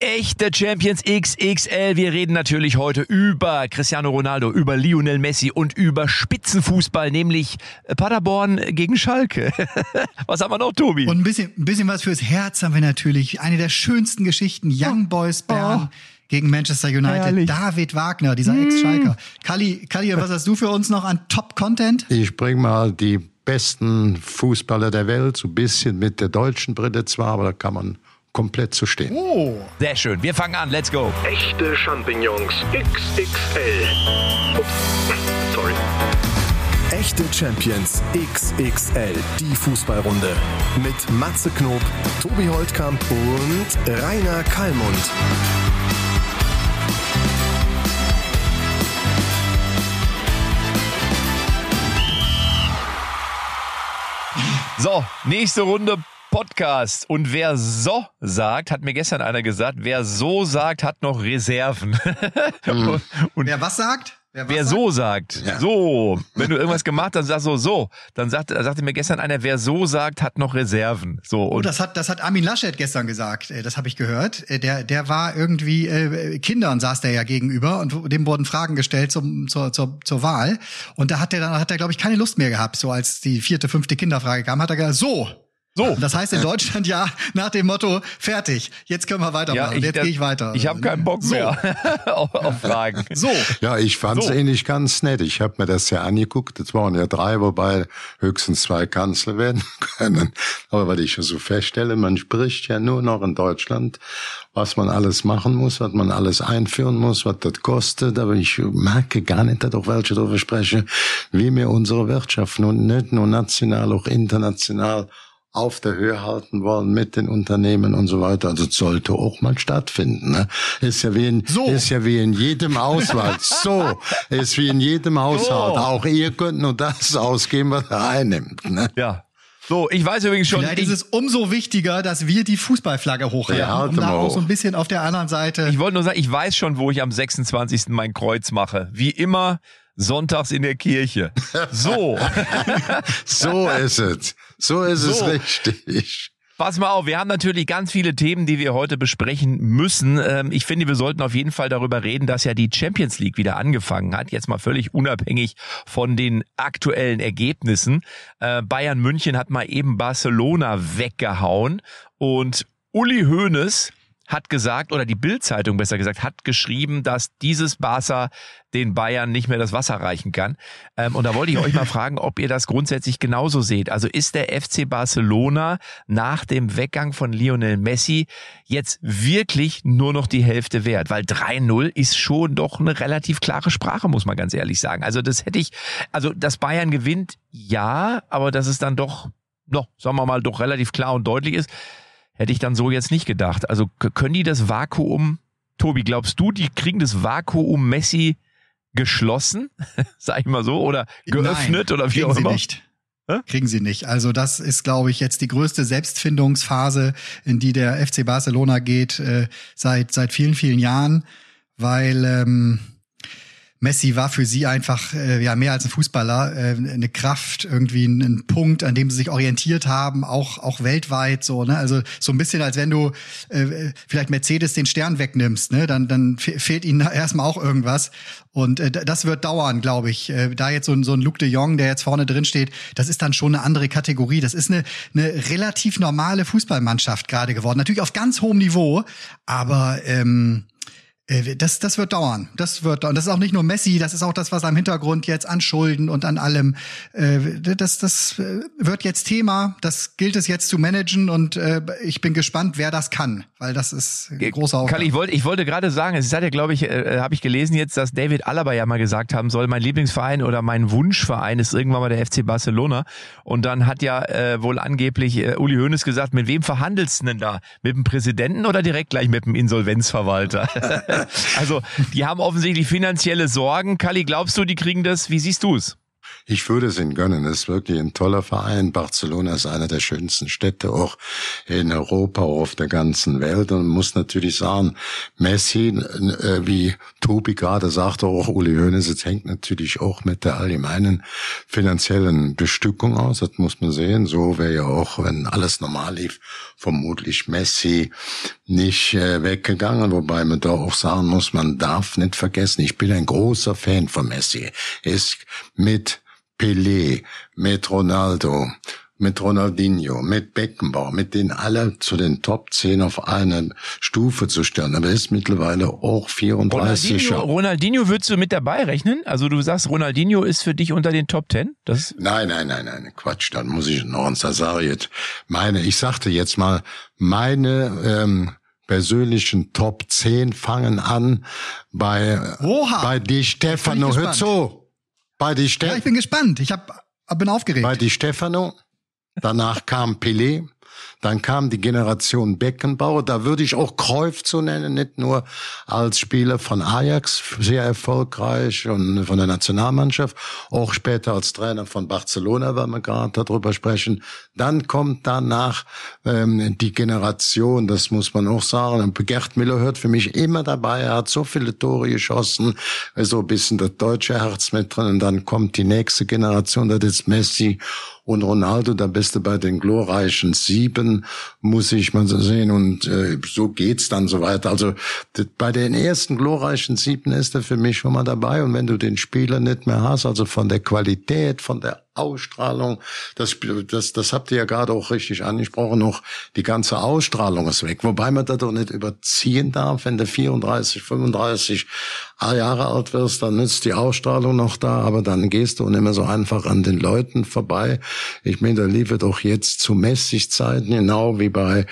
Echte Champions XXL. Wir reden natürlich heute über Cristiano Ronaldo, über Lionel Messi und über Spitzenfußball, nämlich Paderborn gegen Schalke. was haben wir noch, Tobi? Und ein bisschen, ein bisschen was fürs Herz haben wir natürlich. Eine der schönsten Geschichten, Young Boys Bern. Oh. Gegen Manchester United. Herrlich. David Wagner, dieser mm. Ex-Schalker. Kali, Kali, was hast du für uns noch an Top-Content? Ich bring mal die besten Fußballer der Welt, so ein bisschen mit der deutschen Brille zwar, aber da kann man komplett zu stehen. Oh, sehr schön. Wir fangen an. Let's go. Echte Champignons XXL. Ups, sorry. Echte Champions XXL, die Fußballrunde. Mit Matze Knob, Tobi Holtkamp und Rainer Kallmund. So, nächste Runde Podcast. Und wer so sagt, hat mir gestern einer gesagt, wer so sagt, hat noch Reserven. Mhm. und wer was sagt? Wer, wer so sagt, ja. so, wenn du irgendwas gemacht hast, sagst so, so, dann sagt, sagte mir gestern einer, wer so sagt, hat noch Reserven. So und oh, das hat, das hat Armin Laschet gestern gesagt. Äh, das habe ich gehört. Äh, der, der war irgendwie äh, Kindern saß der ja gegenüber und dem wurden Fragen gestellt zum, zur, zur, zur Wahl. Und da hat er dann hat er glaube ich keine Lust mehr gehabt. So als die vierte, fünfte Kinderfrage kam, hat er gesagt, so, so. Das heißt in Deutschland ja nach dem Motto, fertig, jetzt können wir weitermachen, ja, ich, jetzt gehe ich weiter. Ich habe keinen Bock so. mehr auf, auf, Fragen. So. Ja, ich fand es so. eigentlich ganz nett. Ich habe mir das ja angeguckt. Es waren ja drei, wobei höchstens zwei Kanzler werden können. Aber weil ich so feststelle, man spricht ja nur noch in Deutschland, was man alles machen muss, was man alles einführen muss, was das kostet. Aber ich merke gar nicht, dass auch welche darüber sprechen, wie wir unsere Wirtschaft nun nicht nur national, auch international auf der Höhe halten wollen mit den Unternehmen und so weiter. Also sollte auch mal stattfinden. Ne? Ist ja wie in, so. ist ja wie in jedem Haushalt. so ist wie in jedem Haushalt. So. Auch ihr könnt nur das ausgeben, was er einnimmt. Ne? Ja. So, ich weiß übrigens schon. Vielleicht ist es umso wichtiger, dass wir die Fußballflagge hochhalten, ja, um da auch so ein bisschen auf der anderen Seite. Ich wollte nur sagen, ich weiß schon, wo ich am 26. mein Kreuz mache. Wie immer sonntags in der Kirche. So. so ist es. So ist so. es richtig. Pass mal auf, wir haben natürlich ganz viele Themen, die wir heute besprechen müssen. Ähm, ich finde, wir sollten auf jeden Fall darüber reden, dass ja die Champions League wieder angefangen hat. Jetzt mal völlig unabhängig von den aktuellen Ergebnissen. Äh, Bayern München hat mal eben Barcelona weggehauen und Uli Hoeneß hat gesagt, oder die Bild-Zeitung besser gesagt, hat geschrieben, dass dieses Barca den Bayern nicht mehr das Wasser reichen kann. Ähm, und da wollte ich euch mal fragen, ob ihr das grundsätzlich genauso seht. Also ist der FC Barcelona nach dem Weggang von Lionel Messi jetzt wirklich nur noch die Hälfte wert? Weil 3-0 ist schon doch eine relativ klare Sprache, muss man ganz ehrlich sagen. Also das hätte ich, also dass Bayern gewinnt, ja, aber dass es dann doch noch, sagen wir mal, doch relativ klar und deutlich ist, Hätte ich dann so jetzt nicht gedacht. Also können die das Vakuum, Tobi, glaubst du, die kriegen das Vakuum Messi geschlossen, sag ich mal so, oder geöffnet Nein, oder wie auch immer? Sie nicht. Kriegen sie nicht. Also das ist, glaube ich, jetzt die größte Selbstfindungsphase, in die der FC Barcelona geht äh, seit seit vielen vielen Jahren, weil ähm, Messi war für sie einfach äh, ja mehr als ein Fußballer, äh, eine Kraft, irgendwie ein, ein, Punkt, an dem sie sich orientiert haben, auch auch weltweit so. Ne? Also so ein bisschen, als wenn du äh, vielleicht Mercedes den Stern wegnimmst, ne? dann dann fehlt ihnen erstmal auch irgendwas. Und äh, das wird dauern, glaube ich. Äh, da jetzt so ein, so ein Luc de Jong, der jetzt vorne drin steht, das ist dann schon eine andere Kategorie. Das ist eine, eine relativ normale Fußballmannschaft gerade geworden. Natürlich auf ganz hohem Niveau, aber ähm, äh, das, das wird dauern. Das wird dauern. Das ist auch nicht nur Messi, das ist auch das, was am Hintergrund jetzt an Schulden und an allem. Äh, das, das äh, wird jetzt Thema. Das gilt es jetzt zu managen und ich bin gespannt, wer das kann, weil das ist ein großer Aufgabe. ich wollte, ich wollte gerade sagen, es hat ja, glaube ich, äh, habe ich gelesen jetzt, dass David Alaba ja mal gesagt haben soll, mein Lieblingsverein oder mein Wunschverein ist irgendwann mal der FC Barcelona. Und dann hat ja äh, wohl angeblich äh, Uli Hoeneß gesagt, mit wem verhandelst du denn da? Mit dem Präsidenten oder direkt gleich mit dem Insolvenzverwalter? also die haben offensichtlich finanzielle Sorgen. Kali, glaubst du, die kriegen das? Wie siehst du es? Ich würde es ihnen gönnen. Es ist wirklich ein toller Verein. Barcelona ist einer der schönsten Städte auch in Europa, auch auf der ganzen Welt. Und muss natürlich sagen, Messi, äh, wie Tobi gerade sagte, auch Uli Hoeneß, es hängt natürlich auch mit der allgemeinen finanziellen Bestückung aus. Das muss man sehen. So wäre ja auch, wenn alles normal lief, vermutlich Messi nicht äh, weggegangen. Wobei man da auch sagen muss, man darf nicht vergessen, ich bin ein großer Fan von Messi. Er ist mit Pelé, mit Ronaldo, mit Ronaldinho, mit Beckenbauer, mit denen alle zu den Top 10 auf eine Stufe zu stellen. Aber er ist mittlerweile auch 34. Ronaldinho, Ronaldinho würdest du mit dabei rechnen? Also du sagst, Ronaldinho ist für dich unter den Top 10? Das nein, nein, nein, nein, Quatsch, dann muss ich noch ein Sasariet. Meine, ich sagte jetzt mal, meine ähm, persönlichen Top 10 fangen an bei, Oha. bei die Stefano Hützo. Bei die Ste ja, ich bin gespannt. Ich hab, bin aufgeregt. Bei die Stefano. Danach kam Pelé. Dann kam die Generation Beckenbauer. Da würde ich auch Cruyff zu nennen, nicht nur als Spieler von Ajax, sehr erfolgreich und von der Nationalmannschaft, auch später als Trainer von Barcelona, weil wir gerade darüber sprechen. Dann kommt danach ähm, die Generation, das muss man auch sagen. Gerd Miller hört für mich immer dabei. Er hat so viele Tore geschossen, so ein bisschen das deutsche Herz mit drin. Und dann kommt die nächste Generation, das ist Messi und Ronaldo, da bist du bei den glorreichen Sieben, muss ich mal so sehen. Und äh, so geht's dann so weiter. Also bei den ersten glorreichen Sieben ist er für mich schon mal dabei. Und wenn du den Spieler nicht mehr hast, also von der Qualität, von der Ausstrahlung, das, das, das habt ihr ja gerade auch richtig angesprochen, noch die ganze Ausstrahlung ist weg. Wobei man das doch nicht überziehen darf, wenn du 34, 35 Jahre alt wirst, dann nützt die Ausstrahlung noch da, aber dann gehst du nicht mehr so einfach an den Leuten vorbei. Ich meine, da liefert doch jetzt zu Messi-Zeiten, genau wie bei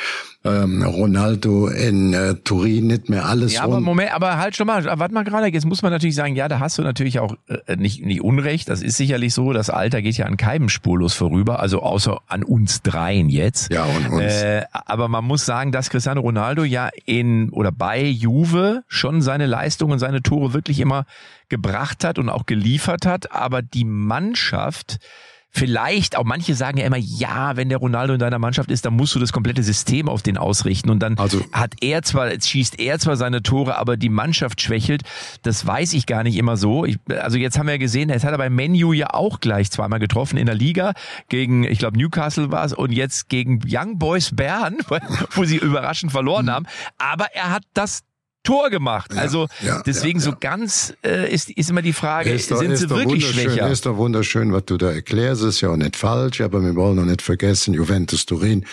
ähm, Ronaldo in äh, Turin nicht mehr alles Ja, aber Moment, aber halt schon mal, warte mal gerade, jetzt muss man natürlich sagen, ja, da hast du natürlich auch äh, nicht, nicht Unrecht, das ist sicherlich so, das Alter geht ja an keinem spurlos vorüber, also außer an uns dreien jetzt. Ja, und uns. Äh, aber man muss sagen, dass Cristiano Ronaldo ja in oder bei Juve schon seine Leistungen, seine Tore wirklich immer gebracht hat und auch geliefert hat, aber die Mannschaft vielleicht, auch manche sagen ja immer, ja, wenn der Ronaldo in deiner Mannschaft ist, dann musst du das komplette System auf den ausrichten. Und dann also, hat er zwar, jetzt schießt er zwar seine Tore, aber die Mannschaft schwächelt. Das weiß ich gar nicht immer so. Ich, also jetzt haben wir ja gesehen, jetzt hat er bei Menu ja auch gleich zweimal getroffen in der Liga gegen, ich glaube, Newcastle war es und jetzt gegen Young Boys Bern, wo sie überraschend verloren haben. Aber er hat das Tor gemacht. Ja, also ja, deswegen ja, so ganz äh, ist, ist immer die Frage, ist doch, sind ist sie wirklich schwächer? Ist doch wunderschön, was du da erklärst, ist ja auch nicht falsch, aber wir wollen noch nicht vergessen, Juventus Turin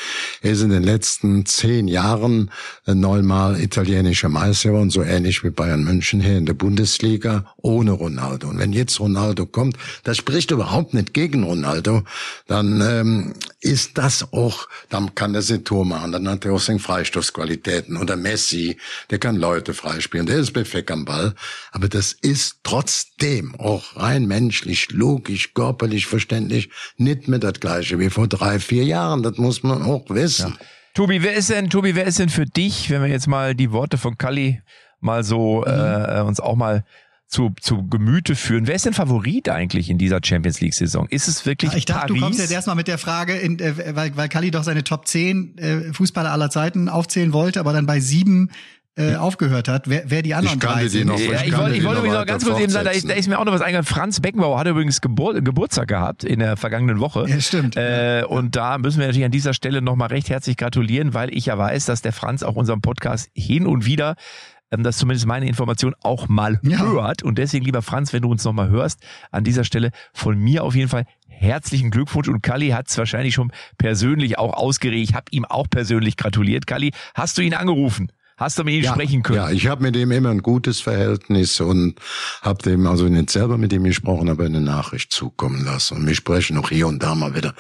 ist in den letzten zehn Jahren neunmal italienischer Meister geworden, so ähnlich wie Bayern München hier in der Bundesliga, ohne Ronaldo. Und wenn jetzt Ronaldo kommt, das spricht überhaupt nicht gegen Ronaldo, dann ähm, ist das auch, dann kann er sein Tor machen, dann hat er auch seine Freistoßqualitäten. Oder Messi, der kann Leute Leute freispielen. Der ist perfekt am Ball. Aber das ist trotzdem auch rein menschlich, logisch, körperlich, verständlich nicht mehr das Gleiche wie vor drei, vier Jahren. Das muss man auch wissen. Ja. Tobi, wer ist denn, Tobi, wer ist denn für dich, wenn wir jetzt mal die Worte von Kalli mal so mhm. äh, uns auch mal zu, zu Gemüte führen. Wer ist denn Favorit eigentlich in dieser Champions League Saison? Ist es wirklich ja, Ich dachte, Paris? du kommst jetzt erstmal mit der Frage, in, äh, weil, weil Kalli doch seine Top 10 äh, Fußballer aller Zeiten aufzählen wollte, aber dann bei sieben äh, aufgehört hat, wer, wer die anderen ich drei sind. Noch, ja, ich, ich wollte, ich wollte übrigens noch ganz kurz eben sagen, da ist, da ist mir auch noch was eingefallen. Franz Beckenbauer hat übrigens Gebur Geburtstag gehabt in der vergangenen Woche. Ja, stimmt. Äh, ja. Und da müssen wir natürlich an dieser Stelle nochmal recht herzlich gratulieren, weil ich ja weiß, dass der Franz auch unseren Podcast hin und wieder ähm, das zumindest meine Information auch mal ja. hört. Und deswegen, lieber Franz, wenn du uns nochmal hörst, an dieser Stelle von mir auf jeden Fall herzlichen Glückwunsch. Und Kalli hat es wahrscheinlich schon persönlich auch ausgeregt. Ich habe ihm auch persönlich gratuliert. Kalli, hast du ihn angerufen? Hast du mit ihm ja, sprechen können? Ja, ich habe mit ihm immer ein gutes Verhältnis und habe dem also nicht selber mit ihm gesprochen, aber eine Nachricht zukommen lassen. Und wir sprechen auch hier und da mal wieder,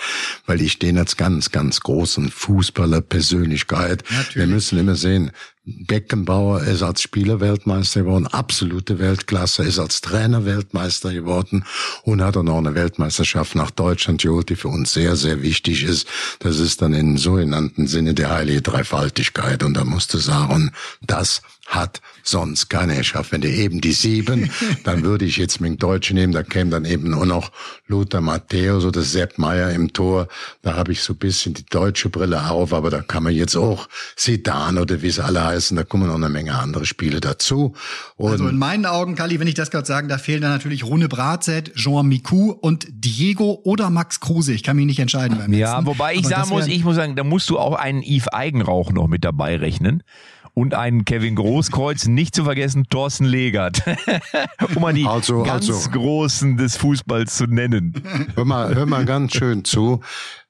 weil ich den als ganz, ganz großen Fußballer, Persönlichkeit. Natürlich. Wir müssen immer sehen, Beckenbauer ist als Spieler Weltmeister geworden, absolute Weltklasse, ist als Trainer Weltmeister geworden und hat auch noch eine Weltmeisterschaft nach Deutschland geholt, die für uns sehr, sehr wichtig ist. Das ist dann in sogenannten Sinne der heilige Dreifaltigkeit. Und da musste sagen, das hat sonst keiner geschafft. Wenn du eben die sieben, dann würde ich jetzt mit dem Deutschen nehmen, da käme dann eben nur noch Lothar Matthäus oder Sepp Meier im Tor. Da habe ich so ein bisschen die deutsche Brille auf, aber da kann man jetzt auch Sidan oder wie sie alle heißen, da kommen noch eine Menge andere Spiele dazu. Und also in meinen Augen, Kali, wenn ich das gerade sagen, da fehlen dann natürlich Rune Bratzett, Jean Miku und Diego oder Max Kruse. Ich kann mich nicht entscheiden beim Ja, letzten. wobei ich aber sagen muss, ich muss sagen, da musst du auch einen Yves Eigenrauch noch mit dabei rechnen und einen Kevin Großkreuz, nicht zu vergessen Thorsten Legert, um mal die also, ganz also, Großen des Fußballs zu nennen. Hör mal, hör mal ganz schön zu.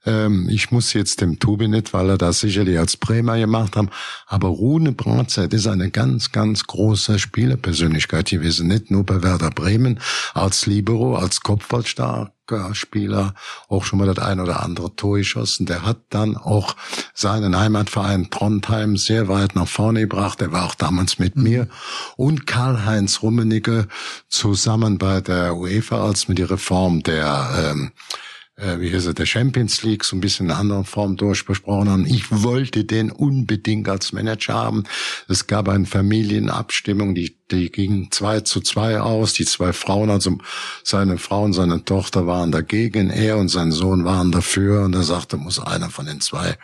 Ähm, ich muss jetzt dem Tobi nicht, weil er das sicherlich als Bremer gemacht haben, aber Rune Bratzeit ist eine ganz, ganz große Spielerpersönlichkeit gewesen, nicht nur bei Werder Bremen, als Libero, als Kopfballstar, Spieler auch schon mal das ein oder andere Tor geschossen. Der hat dann auch seinen Heimatverein Trondheim sehr weit nach vorne gebracht. Der war auch damals mit mhm. mir und Karl-Heinz Rummenigge zusammen bei der UEFA, als wir die Reform der ähm, äh, wie hieß es, der Champions League so ein bisschen in einer anderen Form durchbesprochen haben. Ich wollte den unbedingt als Manager haben. Es gab eine Familienabstimmung, die, die ging zwei zu zwei aus. Die zwei Frauen, also seine Frau und seine Tochter waren dagegen. Er und sein Sohn waren dafür. Und er sagte, muss einer von den zwei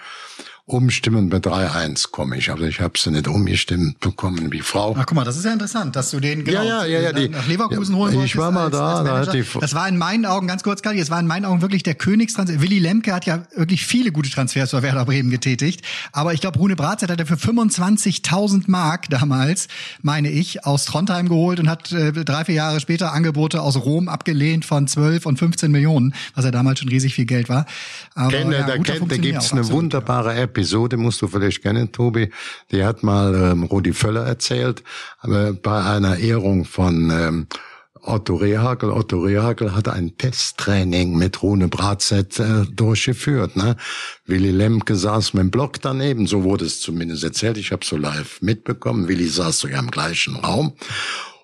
umstimmen bei 3-1 komme ich. Also ich habe sie nicht umgestimmt bekommen wie Frau. Ach guck mal, das ist ja interessant, dass du den genau, ja, ja, ja, die, nach Leverkusen holen wolltest. Ich war mal als, da, als da hat die Das war in meinen Augen, ganz kurz, Kali, es war in meinen Augen wirklich der Königstransfer. Willy Lemke hat ja wirklich viele gute Transfers für Werder Bremen getätigt. Aber ich glaube, Rune Bratzett hat er für 25.000 Mark damals, meine ich, aus Trondheim geholt und hat äh, drei, vier Jahre später Angebote aus Rom abgelehnt von 12 und 15 Millionen, was ja damals schon riesig viel Geld war. Aber, Kenne, ja, da, kennt, da gibt's eine wunderbare App Episode musst du vielleicht kennen, Tobi. Die hat mal ähm, Rudi Völler erzählt, aber bei einer Ehrung von ähm, Otto Rehagel. Otto Rehagel hat ein Testtraining mit Rune Bratzett äh, durchgeführt. Ne? Willy Lemke saß mit dem Block daneben, so wurde es zumindest erzählt. Ich habe so live mitbekommen. Willy saß sogar im gleichen Raum.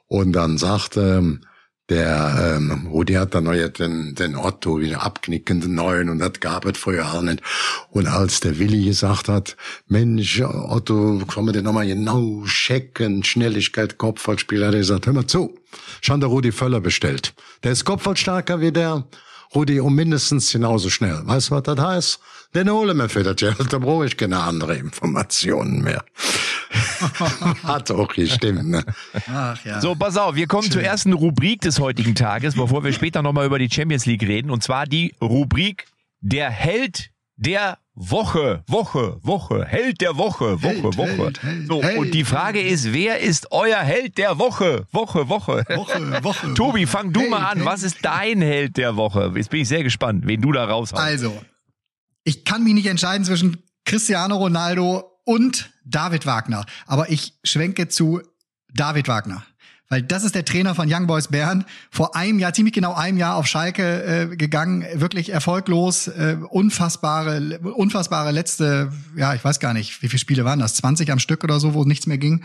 Und dann sagte ähm, der ähm, Rudi hat dann neu den, den Otto wieder abknickenden neuen und hat gearbeitet vorher auch nicht. Und als der Willi gesagt hat, Mensch, Otto, können wir den nochmal genau checken, Schnelligkeit, Kopfballspiel, hat er gesagt, hör mal zu, schon der Rudi Völler bestellt. Der ist kopfballstärker wie der Rudi um mindestens genauso schnell. Weißt du, was das heißt? Den hole mir für das Geld, da brauche ich keine andere Informationen mehr. Hat auch gestimmt, ne? Ach, ja. So, pass auf, wir kommen Schön. zur ersten Rubrik des heutigen Tages, bevor wir später nochmal über die Champions League reden. Und zwar die Rubrik Der Held der Woche, Woche, Woche, Held der Woche, Woche, Held, Woche. Held, Held, so, und die Frage ist, wer ist euer Held der Woche? Woche, Woche. Woche, Woche. Tobi, fang du mal an. Was ist dein Held der Woche? Jetzt bin ich sehr gespannt, wen du da raushaust. Also, ich kann mich nicht entscheiden zwischen Cristiano Ronaldo und David Wagner. Aber ich schwenke zu David Wagner. Weil das ist der Trainer von Young Boys Bern. Vor einem Jahr, ziemlich genau einem Jahr auf Schalke äh, gegangen, wirklich erfolglos, äh, unfassbare, unfassbare letzte, ja, ich weiß gar nicht, wie viele Spiele waren das? 20 am Stück oder so, wo nichts mehr ging.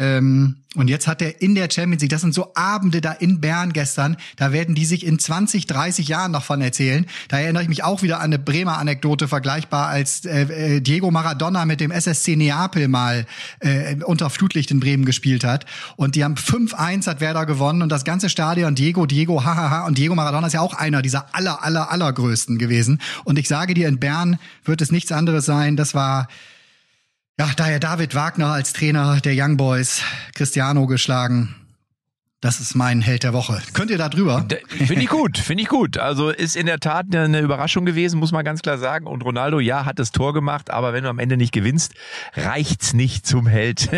Ähm, und jetzt hat er in der Champions League, das sind so Abende da in Bern gestern, da werden die sich in 20, 30 Jahren noch von erzählen. Da erinnere ich mich auch wieder an eine Bremer Anekdote vergleichbar, als äh, äh Diego Maradona mit dem SSC Neapel mal äh, unter Flutlicht in Bremen gespielt hat. Und die haben 5-1 hat Werder gewonnen und das ganze Stadion Diego, Diego, hahaha. Und Diego Maradona ist ja auch einer dieser aller, aller, allergrößten gewesen. Und ich sage dir, in Bern wird es nichts anderes sein. Das war ja, daher David Wagner als Trainer der Young Boys, Cristiano geschlagen. Das ist mein Held der Woche. Könnt ihr da drüber? Finde ich gut, finde ich gut. Also ist in der Tat eine Überraschung gewesen, muss man ganz klar sagen. Und Ronaldo, ja, hat das Tor gemacht, aber wenn du am Ende nicht gewinnst, reicht's nicht zum Held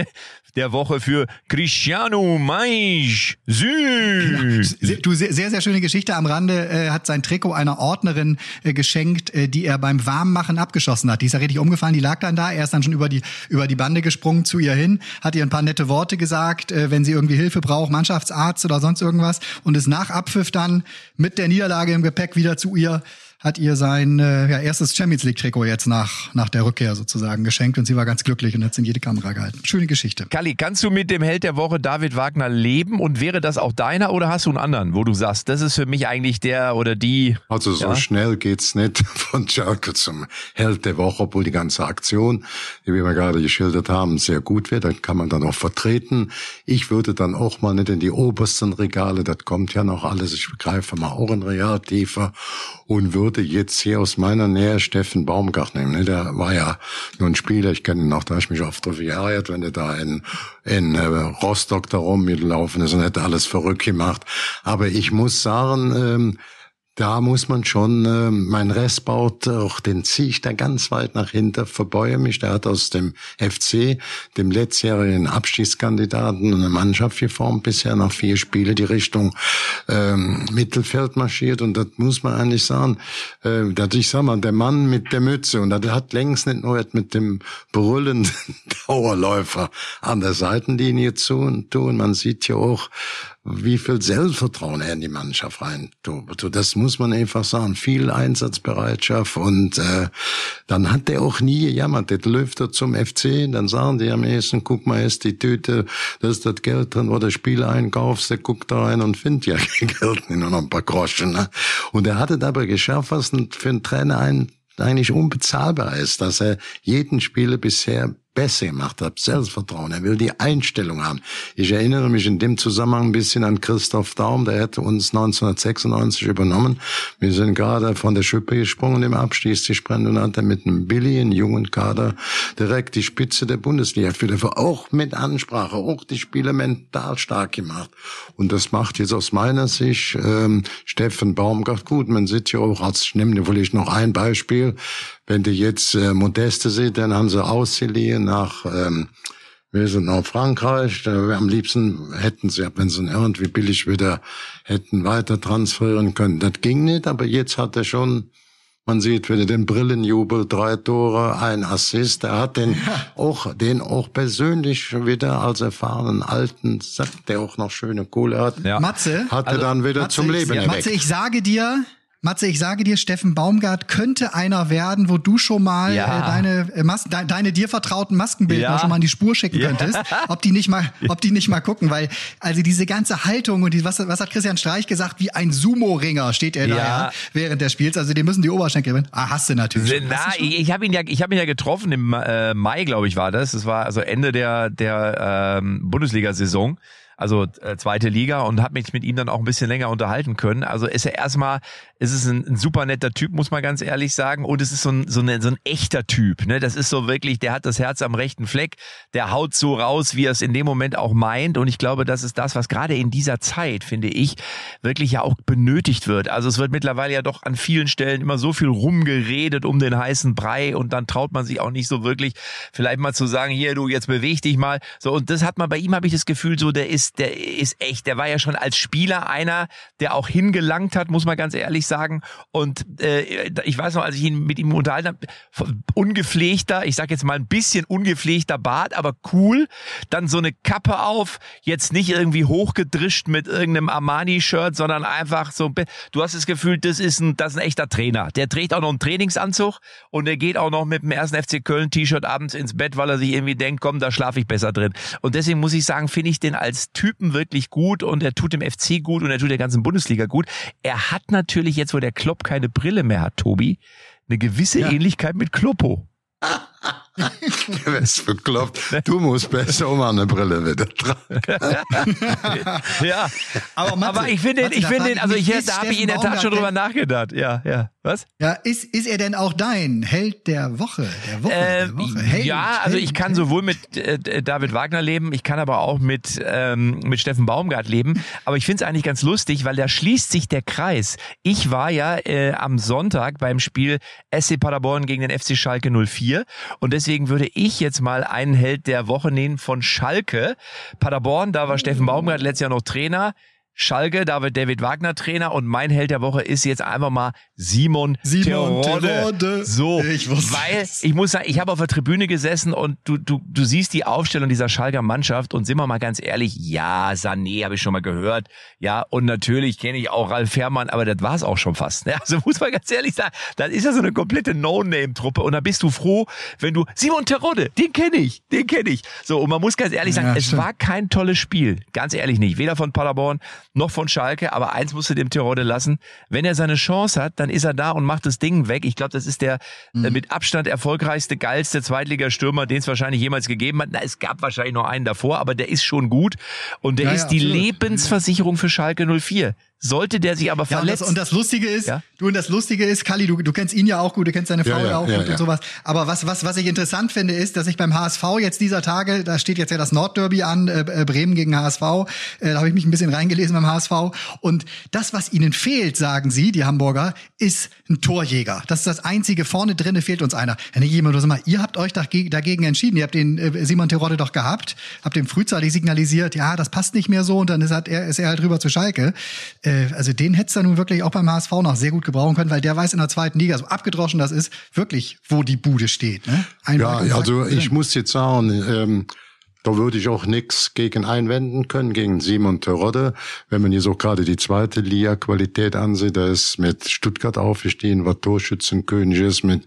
der Woche für Cristiano Mais. Süß. Du, sehr, sehr schöne Geschichte am Rande. Äh, hat sein Trikot einer Ordnerin äh, geschenkt, äh, die er beim Warmmachen abgeschossen hat. Die ist ja richtig umgefallen, die lag dann da. Er ist dann schon über die, über die Bande gesprungen zu ihr hin, hat ihr ein paar nette Worte gesagt, äh, wenn sie irgendwie Hilfe braucht, Mannschaftsarzt oder sonst irgendwas. Und ist nach Abpfiff dann mit der Niederlage im Gepäck wieder zu ihr hat ihr sein äh, ja, erstes Champions League Trikot jetzt nach, nach der Rückkehr sozusagen geschenkt und sie war ganz glücklich und hat es in jede Kamera gehalten. Schöne Geschichte. Kalli, kannst du mit dem Held der Woche David Wagner leben und wäre das auch deiner oder hast du einen anderen, wo du sagst, das ist für mich eigentlich der oder die? Also so ja? schnell geht's nicht von Schalke zum Held der Woche, obwohl die ganze Aktion, die wir gerade geschildert haben, sehr gut wird. Dann kann man dann auch vertreten. Ich würde dann auch mal nicht in die obersten Regale, das kommt ja noch alles. Ich begreife mal auch in Real tiefer und würde jetzt hier aus meiner Nähe Steffen Baumgart nehmen. Ne? Der war ja nur ein Spieler, ich kenne ihn noch, da habe ich mich oft drüber geärgert, wenn der da in, in äh, Rostock da rumgelaufen ist und hätte alles verrückt gemacht. Aber ich muss sagen, ähm, da muss man schon, äh, mein Restbaut, auch den ziehe ich da ganz weit nach hinten, verbeuhe mich. Der hat aus dem FC, dem letztjährigen Abstiegskandidaten, eine Mannschaft geformt, bisher nach vier Spiele die Richtung ähm, Mittelfeld marschiert. Und das muss man eigentlich sagen, äh, dass ich sag mal, der Mann mit der Mütze, und das hat längst nicht nur mit dem brüllenden Dauerläufer an der Seitenlinie zu tun. Man sieht ja auch, wie viel Selbstvertrauen er in die Mannschaft rein tut. Das muss man einfach sagen. Viel Einsatzbereitschaft und äh, dann hat der auch nie gejammert. Der läuft er zum FC, dann sagen die am ehesten, guck mal, ist die Tüte, da ist das Geld drin, wo der Spiel einkaufst, der guckt da rein und findet ja kein Geld, nur noch ein paar Groschen. Ne? Und er hatte dabei geschafft, was für einen Trainer ein eigentlich unbezahlbar ist, dass er jeden Spieler bisher besser gemacht hat, Selbstvertrauen. Er will die Einstellung haben. Ich erinnere mich in dem Zusammenhang ein bisschen an Christoph Daum, der hätte uns 1996 übernommen. Wir sind gerade von der Schippe gesprungen im Abstiegsgesprint und hat er mit einem Billy, einen jungen Kader, direkt die Spitze der Bundesliga für auch mit Ansprache, auch die Spieler mental stark gemacht. Und das macht jetzt aus meiner Sicht ähm, Steffen Baumgart gut. Man sieht ja auch, als ich nehme vielleicht noch ein Beispiel, wenn du jetzt äh, Modeste siehst, dann haben sie ausgeliehen nach, ähm, wir sind nach Frankreich. Da, am liebsten hätten sie, wenn sie ihn irgendwie billig wieder hätten weiter transferieren können. Das ging nicht, aber jetzt hat er schon man sieht wieder den Brillenjubel, drei Tore, ein Assist. Er hat den auch, den auch persönlich wieder als erfahrenen alten Sack, der auch noch schöne Kohle hat. Ja. Matze, hat er also, dann wieder Matze, zum Leben ja, Matze, ich sage dir, Matze, ich sage dir, Steffen Baumgart könnte einer werden, wo du schon mal ja. äh, deine, äh, Mas de deine dir vertrauten Maskenbilder ja. schon mal an die Spur schicken ja. könntest, ob die nicht mal, ob die nicht mal gucken, weil also diese ganze Haltung und die, was, was hat Christian Streich gesagt, wie ein Sumo-Ringer steht er da ja, während des Spiels. Also die müssen die Oberschenkel. Ah, hast du natürlich. Na, ich, ich habe ihn ja, ich habe ihn ja getroffen im äh, Mai, glaube ich, war das. Das war also Ende der der ähm, Bundesliga-Saison also äh, zweite Liga und habe mich mit ihm dann auch ein bisschen länger unterhalten können. Also ist er erstmal es ist ein, ein, super netter Typ, muss man ganz ehrlich sagen. Und es ist so ein, so, eine, so ein echter Typ. Ne? Das ist so wirklich, der hat das Herz am rechten Fleck, der haut so raus, wie er es in dem Moment auch meint. Und ich glaube, das ist das, was gerade in dieser Zeit, finde ich, wirklich ja auch benötigt wird. Also es wird mittlerweile ja doch an vielen Stellen immer so viel rumgeredet um den heißen Brei und dann traut man sich auch nicht so wirklich, vielleicht mal zu sagen, hier, du, jetzt beweg dich mal. So, und das hat man bei ihm, habe ich das Gefühl, so, der ist, der ist echt, der war ja schon als Spieler einer, der auch hingelangt hat, muss man ganz ehrlich sagen. Und äh, ich weiß noch, als ich ihn mit ihm unterhalten habe, ungepflegter, ich sag jetzt mal ein bisschen ungepflegter Bart, aber cool. Dann so eine Kappe auf, jetzt nicht irgendwie hochgedrischt mit irgendeinem Armani-Shirt, sondern einfach so. Du hast das Gefühl, das ist ein, das ist ein echter Trainer. Der trägt auch noch einen Trainingsanzug und der geht auch noch mit dem ersten FC Köln T-Shirt abends ins Bett, weil er sich irgendwie denkt, komm, da schlafe ich besser drin. Und deswegen muss ich sagen, finde ich den als Typen wirklich gut und er tut dem FC gut und er tut der ganzen Bundesliga gut. Er hat natürlich jetzt, wo der Klopp keine Brille mehr hat, Tobi, eine gewisse ja. Ähnlichkeit mit Kloppo. Du wirst bekloppt. Du musst besser um eine Brille wieder tragen. ja, aber, Matze, aber ich finde, ich finde, also ich, da habe ich in der Tat schon drüber nachgedacht. Ja, ja. Was? Ja, ist, ist er denn auch dein Held der Woche? Der Woche, äh, der Woche. Held, ja, also ich kann Held. sowohl mit äh, David Wagner leben, ich kann aber auch mit, ähm, mit Steffen Baumgart leben. Aber ich finde es eigentlich ganz lustig, weil da schließt sich der Kreis. Ich war ja äh, am Sonntag beim Spiel SC Paderborn gegen den FC Schalke 04 und deswegen würde ich jetzt mal einen Held der Woche nehmen von Schalke. Paderborn, da war Steffen Baumgart letztes Jahr noch Trainer Schalke, da wird David Wagner Trainer und mein Held der Woche ist jetzt einfach mal Simon, Simon Terodde. Terodde. So, Ich weil es. ich muss sagen, ich habe auf der Tribüne gesessen und du, du, du siehst die Aufstellung dieser Schalker Mannschaft und sind wir mal ganz ehrlich, ja, Sané habe ich schon mal gehört, ja, und natürlich kenne ich auch Ralf Fährmann, aber das war's auch schon fast. Ne? Also muss man ganz ehrlich sagen, das ist ja so eine komplette No-Name-Truppe und da bist du froh, wenn du, Simon Terodde, den kenne ich, den kenne ich. So, und man muss ganz ehrlich sagen, Ja, es war kein tolles Spiel, ganz ehrlich nicht, weder von Paderborn noch von Schalke, aber eins musst du dem Terodde lassen, wenn er seine Chance hat, dann ist er da und macht das Ding weg. Ich glaube, das ist der äh, mit Abstand erfolgreichste, geilste Zweitligastürmer, den es wahrscheinlich jemals gegeben hat. Na, es gab wahrscheinlich noch einen davor, aber der ist schon gut und der Ja, ist ja, die absolut. Lebensversicherung für Schalke 04. Sollte der sich aber Ja, und das, verletzen, und das Lustige ist, Ja? du und das Lustige ist, Kali, du, du kennst ihn ja auch gut, du kennst seine Frau Ja, ja, auch ja, gut ja. und sowas. Aber was, was, was ich interessant finde, ist, dass ich beim HSV jetzt dieser Tage, da steht jetzt ja das Nordderby an, äh, äh, Bremen gegen HSV, äh, da habe ich mich ein bisschen reingelesen beim HSV. Und das, was ihnen fehlt, sagen sie, die Hamburger, ist ein Torjäger. Das ist das Einzige. Vorne drinne fehlt uns einer. Nicht jemand, sag mal, ihr habt euch dagegen, entschieden. Ihr habt den äh, Simon Terodde doch gehabt, habt dem frühzeitig signalisiert, ja, das passt nicht mehr so und dann ist, hat er, ist er halt rüber zu Schalke. Äh, also den hättest du nun wirklich auch beim HSV noch sehr gut gebrauchen können, weil der weiß in der zweiten Liga, so abgedroschen das ist, wirklich, wo die Bude steht. Ne? Ja, Einmal also ich muss jetzt sagen, ähm, da würde ich auch nichts gegen einwenden können, gegen Simon Terodde. Wenn man hier so gerade die zweite Liga-Qualität ansieht, da ist mit Stuttgart aufgestiegen, war Torschützenkönig, ist mit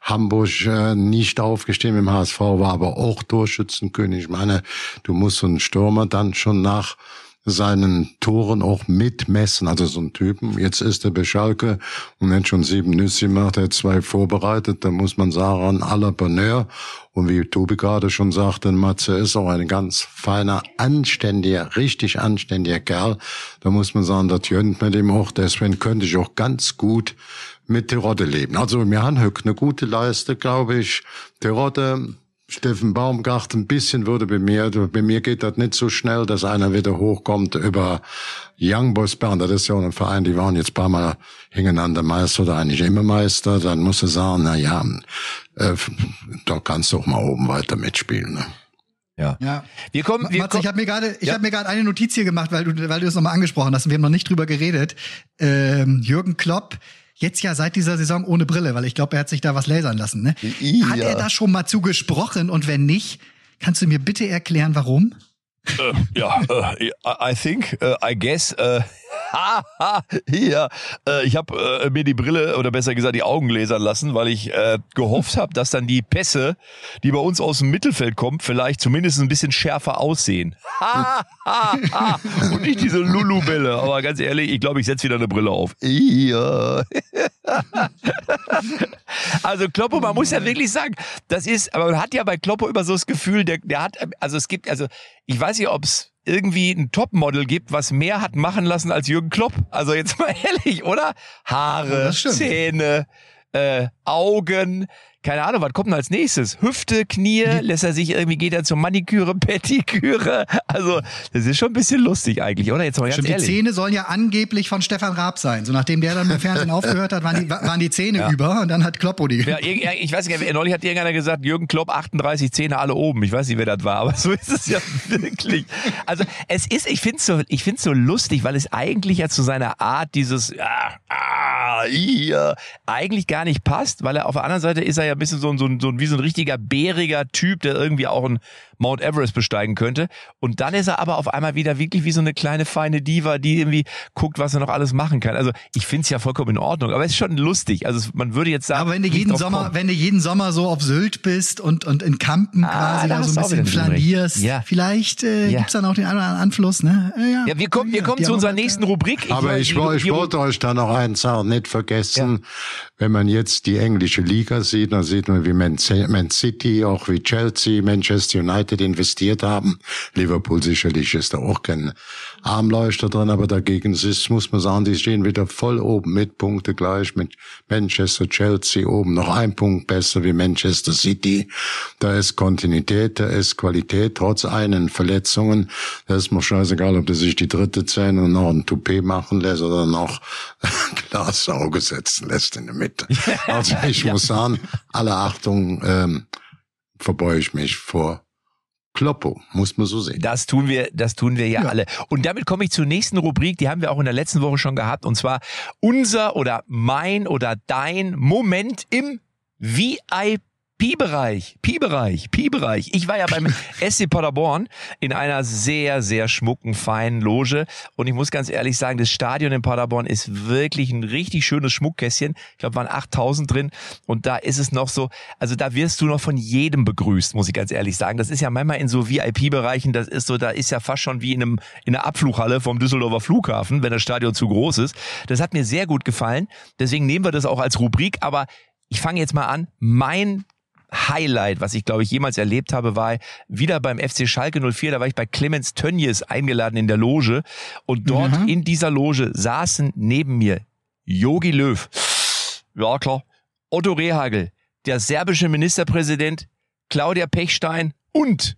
Hamburg äh, nicht aufgestiegen, im HSV war aber auch Torschützenkönig. Ich meine, du musst so einen Stürmer dann schon nach seinen Toren auch mitmessen, also so ein Typen. Jetzt ist er bei Schalke und hat schon sieben Nüsse gemacht, er hat zwei vorbereitet, da muss man sagen, la Bonheur. Und wie Tobi gerade schon sagte, Matze ist auch ein ganz feiner, anständiger, richtig anständiger Kerl. Da muss man sagen, das gönnt man dem auch, deswegen könnte ich auch ganz gut mit Terodde leben. Also wir haben eine gute Leiste, glaube ich. Terodde, Steffen Baumgart, ein bisschen würde bei mir, bei mir geht das nicht so schnell, dass einer wieder hochkommt über Young Boys Bern. Das ist ja auch ein Verein, die waren jetzt ein paar Mal hintereinander Meister oder eigentlich immer Meister. Dann musst du sagen, na ja, äh, da kannst du auch mal oben weiter mitspielen. Ne? ja. Ja. Wir kommen, wir Matze, kommen ich habe mir gerade, ich Ja. habe mir gerade eine Notiz hier gemacht, weil du, weil du das nochmal angesprochen hast und wir haben noch nicht drüber geredet. Ähm, Jürgen Klopp, jetzt ja seit dieser Saison ohne Brille, weil ich glaube, er hat sich da was lasern lassen. Ne? Hat er da schon mal zugesprochen und wenn nicht, kannst du mir bitte erklären, warum? ja, äh, I I think, äh, I guess, äh, haha, hier, äh, ich habe äh, mir die Brille oder besser gesagt die Augen lasern lassen, weil ich äh, gehofft habe, dass dann die Pässe, die bei uns aus dem Mittelfeld kommen, vielleicht zumindest ein bisschen schärfer aussehen. Und nicht diese Lulu-Bälle. Aber ganz ehrlich, ich glaube, ich setze wieder eine Brille auf. Also Kloppo, man muss ja wirklich sagen, das ist, aber man hat ja bei Kloppo immer so das Gefühl, der, der hat, also es gibt, also ich weiß nicht, ob es irgendwie ein Topmodel gibt, was mehr hat machen lassen als Jürgen Klopp. Also jetzt mal ehrlich, oder? Haare, stimmt. Zähne, äh, Augen, keine Ahnung, was kommt denn als nächstes? Hüfte, Knie, lässt er sich irgendwie, geht er zur Maniküre, Pettiküre. Also, das ist schon ein bisschen lustig eigentlich, oder? Jetzt mal ganz Stimmt, die ehrlich. Zähne sollen ja angeblich von Stefan Raab sein. So nachdem der dann im Fernsehen aufgehört hat, waren die, waren die Zähne über und dann hat Kloppo die. Ja, ich weiß nicht, neulich hat irgendeiner gesagt, Jürgen Klopp 38 Zähne alle oben. Ich weiß nicht, wer das war, aber so ist es ja wirklich. Also es ist, ich finde es so, ich find's so lustig, weil es eigentlich ja zu seiner Art dieses ah, ah, hier, eigentlich gar nicht passt, weil er auf der anderen Seite ist er ja ein bisschen so ein, so ein, so ein wie so ein richtiger bäriger Typ, der irgendwie auch ein Mount Everest besteigen könnte. Und dann ist er aber auf einmal wieder wirklich wie so eine kleine feine Diva, die irgendwie guckt, was er noch alles machen kann. Also ich finde es ja vollkommen in Ordnung, aber es ist schon lustig. Also man würde jetzt sagen, Aber wenn du jeden Sommer, kommen. wenn du jeden Sommer so auf Sylt bist und, und in Kampen Ah, quasi da so ein auch bisschen flanierst, Ja. vielleicht äh, Ja. gibt's dann auch den einen oder anderen Anfluss, ne? Äh, Ja, wir kommen, wir Ja, kommen zu unserer nächsten Rubrik. Aber ich, woll- ich die- wollte euch da noch eins sagen, nicht vergessen, wenn man jetzt die englische Liga sieht, dann sieht man, wie Man Man City, auch wie Chelsea, Manchester United investiert haben. Liverpool sicherlich ist da auch kein Armleuchter drin, aber dagegen ist, muss man sagen, die stehen wieder voll oben mit Punkte gleich mit Manchester, Chelsea oben noch ein Punkt besser wie Manchester City. Da ist Kontinuität, da ist Qualität, trotz einen Verletzungen. Da ist mir scheißegal, ob der sich die dritte Zähne und noch ein Toupet machen lässt oder noch ein Glasauge setzen lässt in der Mitte. Also ich muss sagen, alle Achtung, ähm, verbeuge ich mich vor Kloppo, muss man so sehen. Das tun wir, das tun wir ja, ja, alle. Und damit komme ich zur nächsten Rubrik, die haben wir auch in der letzten Woche schon gehabt, und zwar unser oder mein oder dein Moment im VIP Pi-Bereich, Pi-Bereich, Pi-Bereich. Ich war ja beim SC Paderborn in einer sehr, sehr schmucken, feinen Loge. Und ich muss ganz ehrlich sagen, das Stadion in Paderborn ist wirklich ein richtig schönes Schmuckkästchen. Ich glaube, waren 8000 drin. Und da ist es noch so, also da wirst du noch von jedem begrüßt, muss ich ganz ehrlich sagen. Das ist ja manchmal in so VIP-Bereichen, das ist so, da ist ja fast schon wie in einem, in einer Abflughalle vom Düsseldorfer Flughafen, wenn das Stadion zu groß ist. Das hat mir sehr gut gefallen. Deswegen nehmen wir das auch als Rubrik. Aber ich fange jetzt mal an. Mein Highlight, was ich glaube ich jemals erlebt habe, war wieder beim FC Schalke 04. Da war ich bei Clemens Tönnies eingeladen in der Loge und dort mhm. in dieser Loge saßen neben mir Yogi Löw, ja klar, Otto Rehagel, der serbische Ministerpräsident, Claudia Pechstein und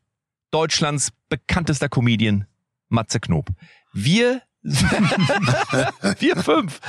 Deutschlands bekanntester Comedian Matze Knob. Wir Wir fünf.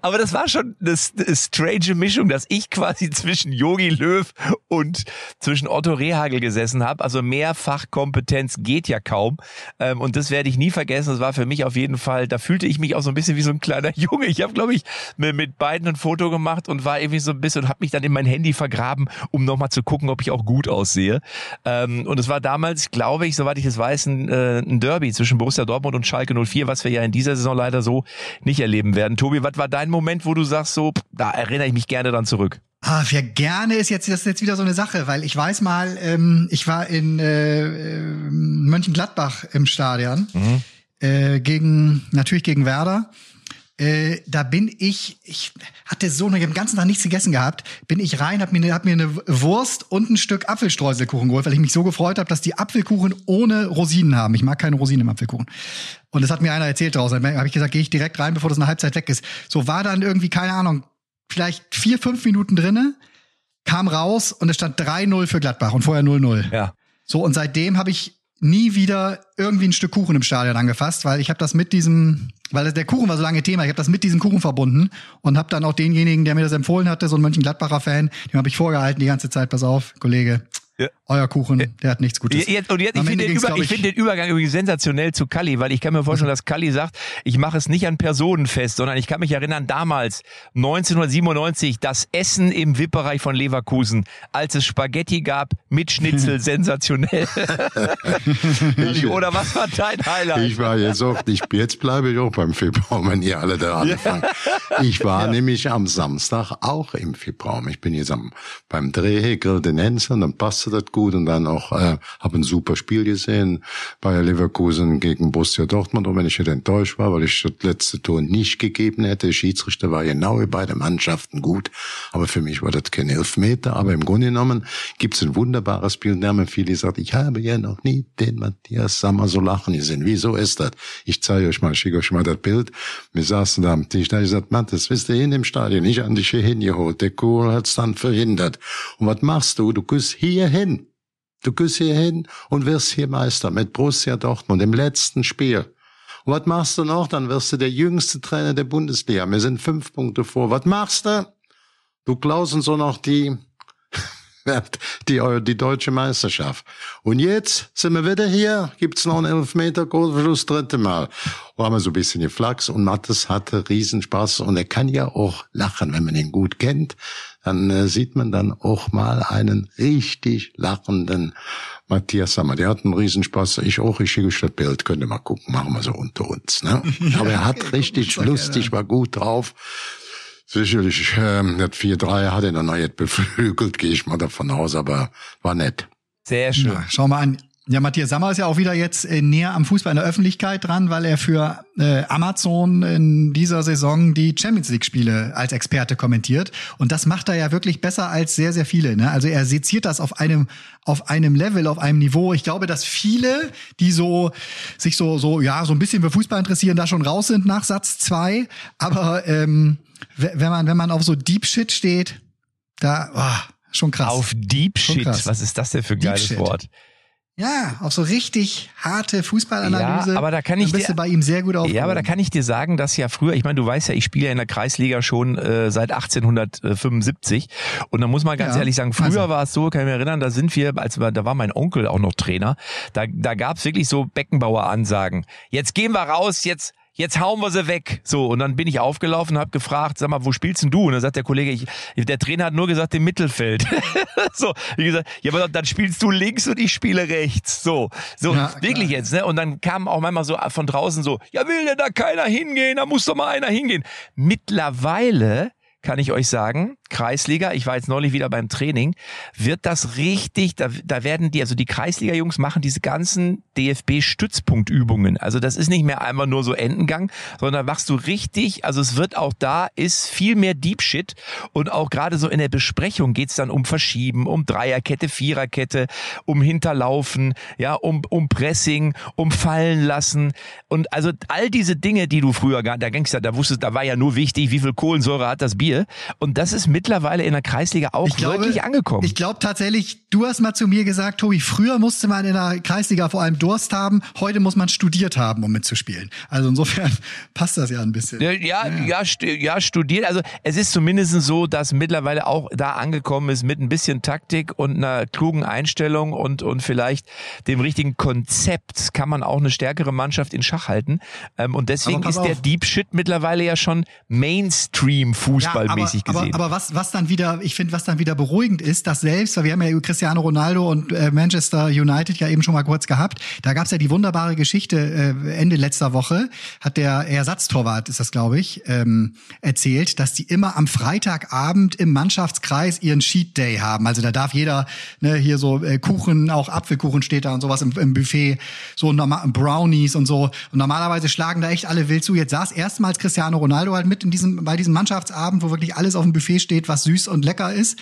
Aber das war schon eine, eine strange Mischung, dass ich quasi zwischen Yogi Löw und zwischen Otto Rehagel gesessen habe. Also Mehrfachkompetenz geht ja kaum. Ähm, und das werde ich nie vergessen. Das war für mich auf jeden Fall, da fühlte ich mich auch so ein bisschen wie so ein kleiner Junge. Ich habe, glaube ich, mit beiden ein Foto gemacht und war irgendwie so ein bisschen und habe mich dann in mein Handy vergraben, um nochmal zu gucken, ob ich auch gut aussehe. Ähm, und es war damals, glaube ich, soweit ich es weiß, ein, äh, Derby zwischen Borussia Dortmund und Schalke 04, was wir ja in dieser Saison leider so nicht erleben werden. Tobi, was war dein Moment, wo du sagst, so, da erinnere ich mich gerne dann zurück? Ah, wer gerne ist jetzt, das ist jetzt wieder so eine Sache, weil ich weiß mal, ähm, ich war in äh, äh Mönchengladbach im Stadion mhm. äh, gegen, natürlich gegen Werder äh, da bin ich, ich hatte so noch den ganzen Tag nichts gegessen gehabt, bin ich rein, hab mir, ne, hab mir eine Wurst und ein Stück Apfelstreuselkuchen geholt, weil ich mich so gefreut habe, dass die Apfelkuchen ohne Rosinen haben. Ich mag keine Rosinen im Apfelkuchen. Und das hat mir einer erzählt draußen. Da habe ich gesagt, gehe ich direkt rein, bevor das eine Halbzeit weg ist. So war dann irgendwie, keine Ahnung, vielleicht vier, fünf Minuten drinne, kam raus und es stand 3-0 für Gladbach und vorher 0-0. Ja. So, und seitdem habe ich nie wieder irgendwie ein Stück Kuchen im Stadion angefasst, weil ich habe das mit diesem, weil der Kuchen war so lange Thema, ich habe das mit diesem Kuchen verbunden und habe dann auch denjenigen, der mir das empfohlen hatte, so ein Mönchengladbacher Fan, dem habe ich vorgehalten die ganze Zeit, pass auf, Kollege, ja. Euer Kuchen, der hat nichts Gutes. Jetzt, und jetzt, ich finde den, Über, ich find den Übergang übrigens sensationell zu Kalli, weil ich kann mir vorstellen, dass Kalli sagt, ich mache es nicht an Personen fest, sondern ich kann mich erinnern, damals, 1997, das Essen im VIP-Bereich von Leverkusen, als es Spaghetti gab mit Schnitzel, sensationell. ich, Oder was war dein Highlight? Ich war jetzt auch, ich, jetzt bleibe ich auch beim VIP-Raum, wenn ihr alle da anfangen. Ich war nämlich am Samstag auch im VIP-Raum. Ich bin jetzt am, beim Dreh, Grill den Hensen, dann passt passte das gut und dann auch äh, habe ein super Spiel gesehen bei Leverkusen gegen Borussia Dortmund und wenn ich jetzt enttäuscht war, weil ich das letzte Tor nicht gegeben hätte, der Schiedsrichter war genau wie beide Mannschaften gut, aber für mich war das kein Elfmeter, aber im Grunde genommen gibt es ein wunderbares Spiel, da haben viele gesagt, ich habe ja noch nie den Matthias Sammer so lachen gesehen. Wieso ist das? Ich zeige euch mal, schicke euch mal das Bild. Wir saßen da am Tisch, da ich gesagt, Mann, das wisst ihr in dem Stadion, nicht an dich hier hingeholt. Der Kohl hat's dann verhindert. Und was machst du? Du küsst hier hin. Du gehst hier hin und wirst hier Meister mit Borussia Dortmund im letzten Spiel. Und was machst du noch? Dann wirst du der jüngste Trainer der Bundesliga. Wir sind fünf Punkte vor. Was machst du? Du klaust uns so noch die, die, die deutsche Meisterschaft. Und jetzt sind wir wieder hier, gibt's noch einen Elfmeter, Goalverlust, dritte Mal. Und haben wir so ein bisschen geflaxt und Mattes hatte Riesenspaß und er kann ja auch lachen, wenn man ihn gut kennt dann äh, sieht man dann auch mal einen richtig lachenden Matthias Sammer. Der hat einen Riesenspaß. Ich auch, ich schicke das Bild. Könnt ihr mal gucken, machen wir so unter uns. Ne? Aber er hat richtig lustig, war gut drauf. Sicherlich, ähm, das 4-3 hat er dann noch jetzt beflügelt, gehe ich mal davon aus, aber war nett. Sehr schön. Ja, schau mal an. Ja, Matthias Sammer ist ja auch wieder jetzt äh, näher am Fußball in der Öffentlichkeit dran, weil er für äh, Amazon in dieser Saison die Champions League Spiele als Experte kommentiert und das macht er ja wirklich besser als sehr sehr viele, ne? Also er seziert das auf einem auf einem Level, auf einem Niveau. Ich glaube, dass viele, die so sich so so ja, so ein bisschen für Fußball interessieren, da schon raus sind nach Satz zwei, aber ähm, wenn man wenn man auf so Deep Shit steht, da oh, schon krass. Auf Deep Shit, was ist das denn für ein geiles Wort? Ja, auf so richtig harte Fußballanalyse. Ja, aber da kann ich bist dir, du bei ihm sehr gut aufgehoben. Ja, aber da kann ich dir sagen, dass ja früher, ich meine, du weißt ja, ich spiele ja in der Kreisliga schon äh, seit 1875 und da muss man ganz Ja, ehrlich sagen, früher also. war es so, kann ich mich erinnern, da sind wir, als wir, da war mein Onkel auch noch Trainer, da, da gab's wirklich so Beckenbauer-Ansagen. Jetzt gehen wir raus, jetzt Jetzt hauen wir sie weg. So, und dann bin ich aufgelaufen und habe gefragt, sag mal, wo spielst denn du? Und dann sagt der Kollege, ich, der Trainer hat nur gesagt, im Mittelfeld. so, wie gesagt, ja, aber dann spielst du links und ich spiele rechts. So, so, Ja, wirklich jetzt, ne? Und dann kam auch manchmal so von draußen so, ja, will denn da keiner hingehen? Da muss doch mal einer hingehen. Mittlerweile kann ich euch sagen, Kreisliga, ich war jetzt neulich wieder beim Training, wird das richtig, da, da werden die, also die Kreisliga-Jungs machen diese ganzen DFB-Stützpunktübungen. Also das ist nicht mehr einmal nur so Endengang, sondern machst du richtig, also es wird auch da, ist viel mehr Deep Shit und auch gerade so in der Besprechung geht's dann um Verschieben, um Dreierkette, Viererkette, um Hinterlaufen, ja, um, um Pressing, um Fallen lassen und also all diese Dinge, die du früher da ging's ja, da wusstest, da war ja nur wichtig, wie viel Kohlensäure hat das Bier und das ist mittlerweile in der Kreisliga auch Ich glaube, wirklich angekommen. Ich glaube tatsächlich, du hast mal zu mir gesagt, Tobi, früher musste man in der Kreisliga vor allem Durst haben, heute muss man studiert haben, um mitzuspielen. Also insofern passt das ja ein bisschen. Ja, ja, ja, ja, studiert. Also es ist zumindest so, dass mittlerweile auch da angekommen ist mit ein bisschen Taktik und einer klugen Einstellung und, und vielleicht dem richtigen Konzept kann man auch eine stärkere Mannschaft in Schach halten. Ähm, und deswegen ist der auf. Deep Shit mittlerweile ja schon Mainstream fußballmäßig aber, gesehen. Aber, aber was, was dann wieder, ich finde, was dann wieder beruhigend ist, dass selbst, weil wir haben ja Cristiano Ronaldo und äh, Manchester United ja eben schon mal kurz gehabt, da gab's ja die wunderbare Geschichte äh, Ende letzter Woche, hat der Ersatztorwart, ist das glaube ich, ähm, erzählt, dass die immer am Freitagabend im Mannschaftskreis ihren Cheat Day haben. Also da darf jeder ne, hier so äh, Kuchen, auch Apfelkuchen steht da und sowas im, im Buffet, so normal, Brownies und so. Und normalerweise schlagen da echt alle wild zu. Jetzt saß erstmals Cristiano Ronaldo halt mit in diesem, bei diesem Mannschaftsabend, wo wirklich alles auf dem Buffet steht, was süß und lecker ist.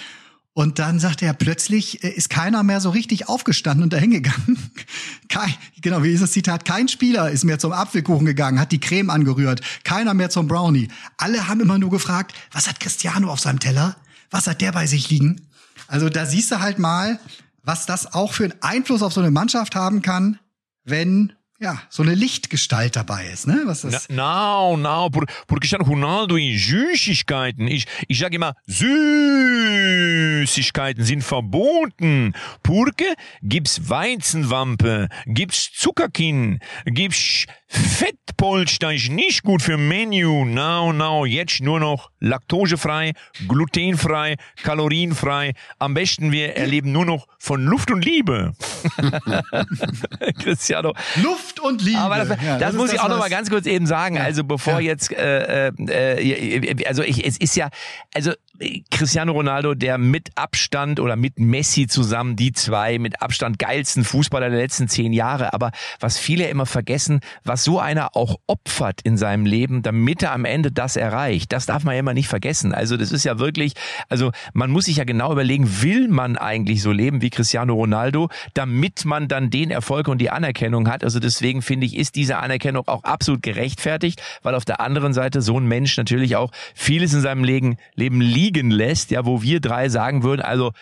Und dann sagte er, plötzlich äh, ist keiner mehr so richtig aufgestanden und dahingegangen. Kein, genau, wie ist das Zitat? Kein Spieler ist mehr zum Apfelkuchen gegangen, hat die Creme angerührt. Keiner mehr zum Brownie. Alle haben immer nur gefragt, was hat Cristiano auf seinem Teller? Was hat der bei sich liegen? Also da siehst du halt mal, was das auch für einen Einfluss auf so eine Mannschaft haben kann, wenn ja so eine Lichtgestalt dabei ist, ne? Was das? Na, na, por, por Cristiano Ronaldo in Süßigkeiten. Ich, ich sage immer, Süßigkeiten sind verboten. Purke gibt's Weizenwampe, gibt's Zuckerkin, gibt's Fettpolster, ist nicht gut für Menü. Now, now, jetzt nur noch laktosefrei, glutenfrei, kalorienfrei. Am besten wir erleben nur noch von Luft und Liebe. Cristiano. Luft und Liebe. Aber das, Ja, das, ist muss ich auch noch mal ganz kurz eben sagen. Also bevor Ja. jetzt, äh, äh, also ich, es ist ja, also äh, Cristiano Ronaldo, der mit Abstand oder mit Messi zusammen, die zwei mit Abstand geilsten Fußballer der letzten zehn Jahre. Aber was viele immer vergessen, was so einer auch opfert in seinem Leben, damit er am Ende das erreicht, das darf man ja immer nicht vergessen. Also das ist ja wirklich, also man muss sich ja genau überlegen, will man eigentlich so leben wie Cristiano Ronaldo, damit man dann den Erfolg und die Anerkennung hat. Also deswegen finde ich, ist diese Anerkennung auch absolut gerechtfertigt, weil auf der anderen Seite so ein Mensch natürlich auch vieles in seinem Leben, Leben liegen lässt, ja, wo wir drei sagen würden, also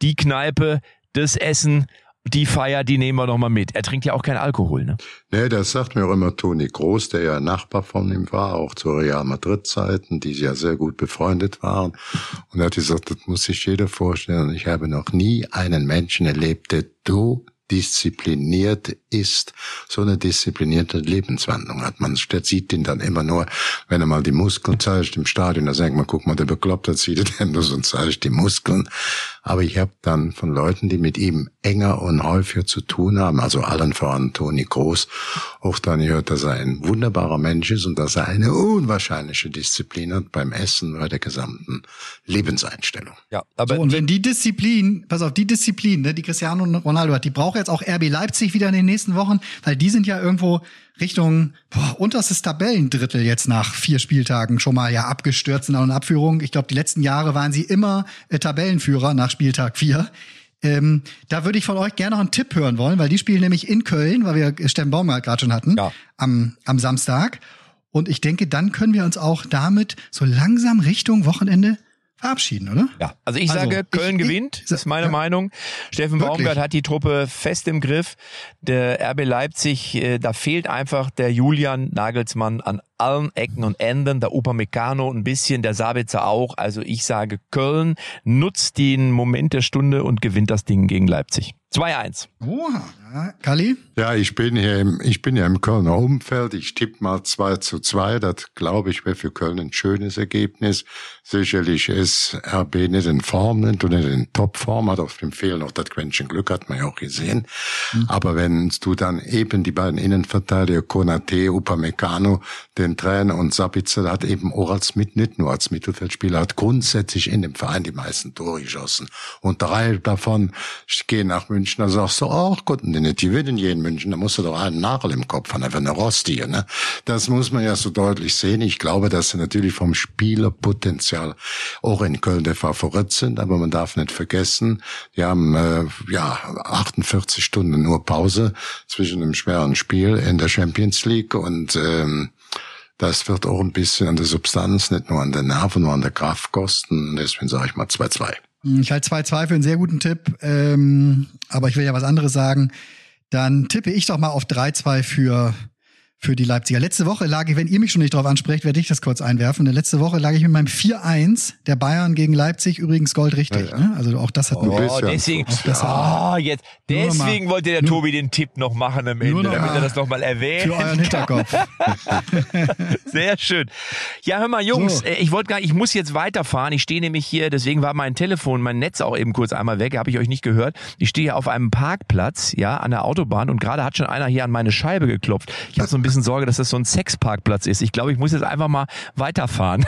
die Kneipe, das Essen, die Feier, die nehmen wir noch mal mit. Er trinkt ja auch keinen Alkohol, ne? Nee, das sagt mir auch immer Toni Groß, der ja Nachbar von ihm war, auch zu Real Madrid-Zeiten, die ja sehr gut befreundet waren. Und er hat gesagt, das muss sich jeder vorstellen. Und ich habe noch nie einen Menschen erlebt, der so diszipliniert ist, so eine disziplinierte Lebenswandlung hat. Man sieht ihn dann immer nur, wenn er mal die Muskeln zeigt im Stadion, da sagt man, guck mal, der bekloppt hat, sieht die Hände und zeigt die Muskeln. Aber ich habe dann von Leuten, die mit ihm enger und häufiger zu tun haben, also allen voran Toni Groß, auch dann gehört, dass er ein wunderbarer Mensch ist und dass er eine unwahrscheinliche Disziplin hat beim Essen bei der gesamten Lebenseinstellung. Ja, aber So, und wenn die Disziplin, pass auf, die Disziplin, ne, die Cristiano Ronaldo hat, die braucht jetzt auch RB Leipzig wieder in den nächsten Wochen, weil die sind ja irgendwo Richtung boah, unterstes Tabellendrittel jetzt nach vier Spieltagen schon mal ja abgestürzt in und Abführung. Ich glaube, die letzten Jahre waren sie immer äh, Tabellenführer nach Spieltag vier. Ähm, da würde ich von euch gerne noch einen Tipp hören wollen, weil die spielen nämlich in Köln, weil wir Steffen Baumgart gerade schon hatten, Ja. am, am Samstag. Und ich denke, dann können wir uns auch damit so langsam Richtung Wochenende verabschieden, oder? Ja, also ich Also, sage, Köln ich- ich- gewinnt, ist meine ja. Meinung. Steffen Wirklich? Baumgart hat die Truppe fest im Griff. Der RB Leipzig, äh, da fehlt einfach der Julian Nagelsmann an allen Ecken und Enden, der Upamecano ein bisschen, der Sabitzer auch. Also ich sage, Köln nutzt den Moment der Stunde und gewinnt das Ding gegen Leipzig. 2-1. Oha. Ja, Kali? Ja, ich bin hier im, ich bin ja im Kölner Umfeld. Ich tippe mal 2 zu 2. Das glaube ich wäre für Köln ein schönes Ergebnis. Sicherlich ist RB nicht in Form, nicht und nicht in Topform, hat auf dem Fehlen noch das Quäntchen Glück, hat man ja auch gesehen. Aber wenn du dann eben die beiden Innenverteidiger, Konate, Upamecano, den Trainer und Sabitzer, hat eben auch als mit, nicht nur als Mittelfeldspieler, hat grundsätzlich in dem Verein die meisten Tore geschossen. Und drei davon gehen nach München, da sagst du, ach Gott, die nicht gewinnen hier in München, da musst du doch einen Nagel im Kopf haben, einfach eine Rostige, ne? Das muss man ja so deutlich sehen. Ich glaube, dass sie natürlich vom Spielerpotenzial auch in Köln der Favorit sind, aber man darf nicht vergessen, die haben, äh, ja, 48 Stunden nur Pause zwischen einem schweren Spiel in der Champions League und, ähm, das wird auch ein bisschen an der Substanz, nicht nur an der Nerven, nur an der Kraft kosten. Deswegen sage ich mal 2-2. Ich halte 2-2 für einen sehr guten Tipp, ähm, aber ich will ja was anderes sagen. Dann tippe ich doch mal auf 3-2 für, für die Leipziger. Letzte Woche lag ich, wenn ihr mich schon nicht drauf ansprecht, werde ich das kurz einwerfen. Denn letzte Woche lag ich mit meinem 4-1 der Bayern gegen Leipzig, übrigens goldrichtig. Ne? Also auch das hat Du bist Oh, ja- deswegen, das- oh, jetzt, Nur mal- deswegen wollte der nur- Tobi den Tipp noch machen am Ende, noch damit er das nochmal erwähnt. für euren Hinterkopf. Sehr schön. Ja, hör mal, Jungs, So. äh, ich wollte gar, ich muss jetzt weiterfahren. Ich stehe nämlich hier, deswegen war mein Telefon, mein Netz auch eben kurz einmal weg, habe ich euch nicht gehört. Ich stehe hier auf einem Parkplatz, ja, an der Autobahn und gerade hat schon einer hier an meine Scheibe geklopft. Ich habe so ein bisschen Sorge, dass das so ein Sexparkplatz ist. Ich glaube, ich muss jetzt einfach mal weiterfahren.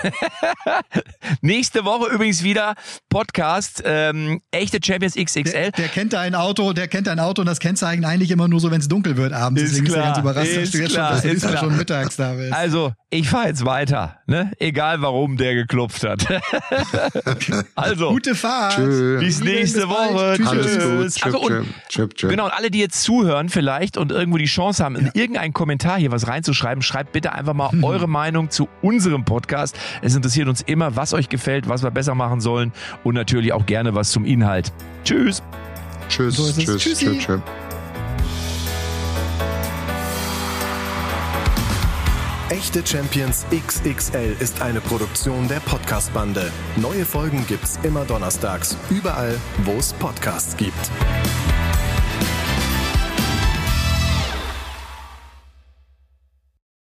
Nächste Woche übrigens wieder Podcast, ähm, echte Champions XXL. Der, der kennt dein Auto, der kennt dein Auto und das Kennzeichen eigentlich immer nur so, wenn es dunkel wird abends. Ist Deswegen ist er klar, ganz überrascht, dass ist du jetzt klar, schon, dass du klar. schon mittags da bist. Also, ich fahre jetzt weiter, ne? Egal warum der geklopft hat. also, Gute Fahrt. Tschö. bis nächste bis. Woche. Tschüss, Alles tschüss. gut. Also Chip, und- chip. Genau, und alle, die jetzt zuhören vielleicht und irgendwo die Chance haben, in irgendeinen Kommentar hier was reinzuschreiben, schreibt bitte einfach mal eure Meinung zu unserem Podcast. Es interessiert uns immer, was euch gefällt, was wir besser machen sollen und natürlich auch gerne was zum Inhalt. Tschüss. Tschüss, So tschüss, Tschüssi. tschüss, tschüss. Echte Champions XXL ist eine Produktion der Podcast-Bande. Neue Folgen gibt's immer donnerstags, überall, wo es Podcasts gibt.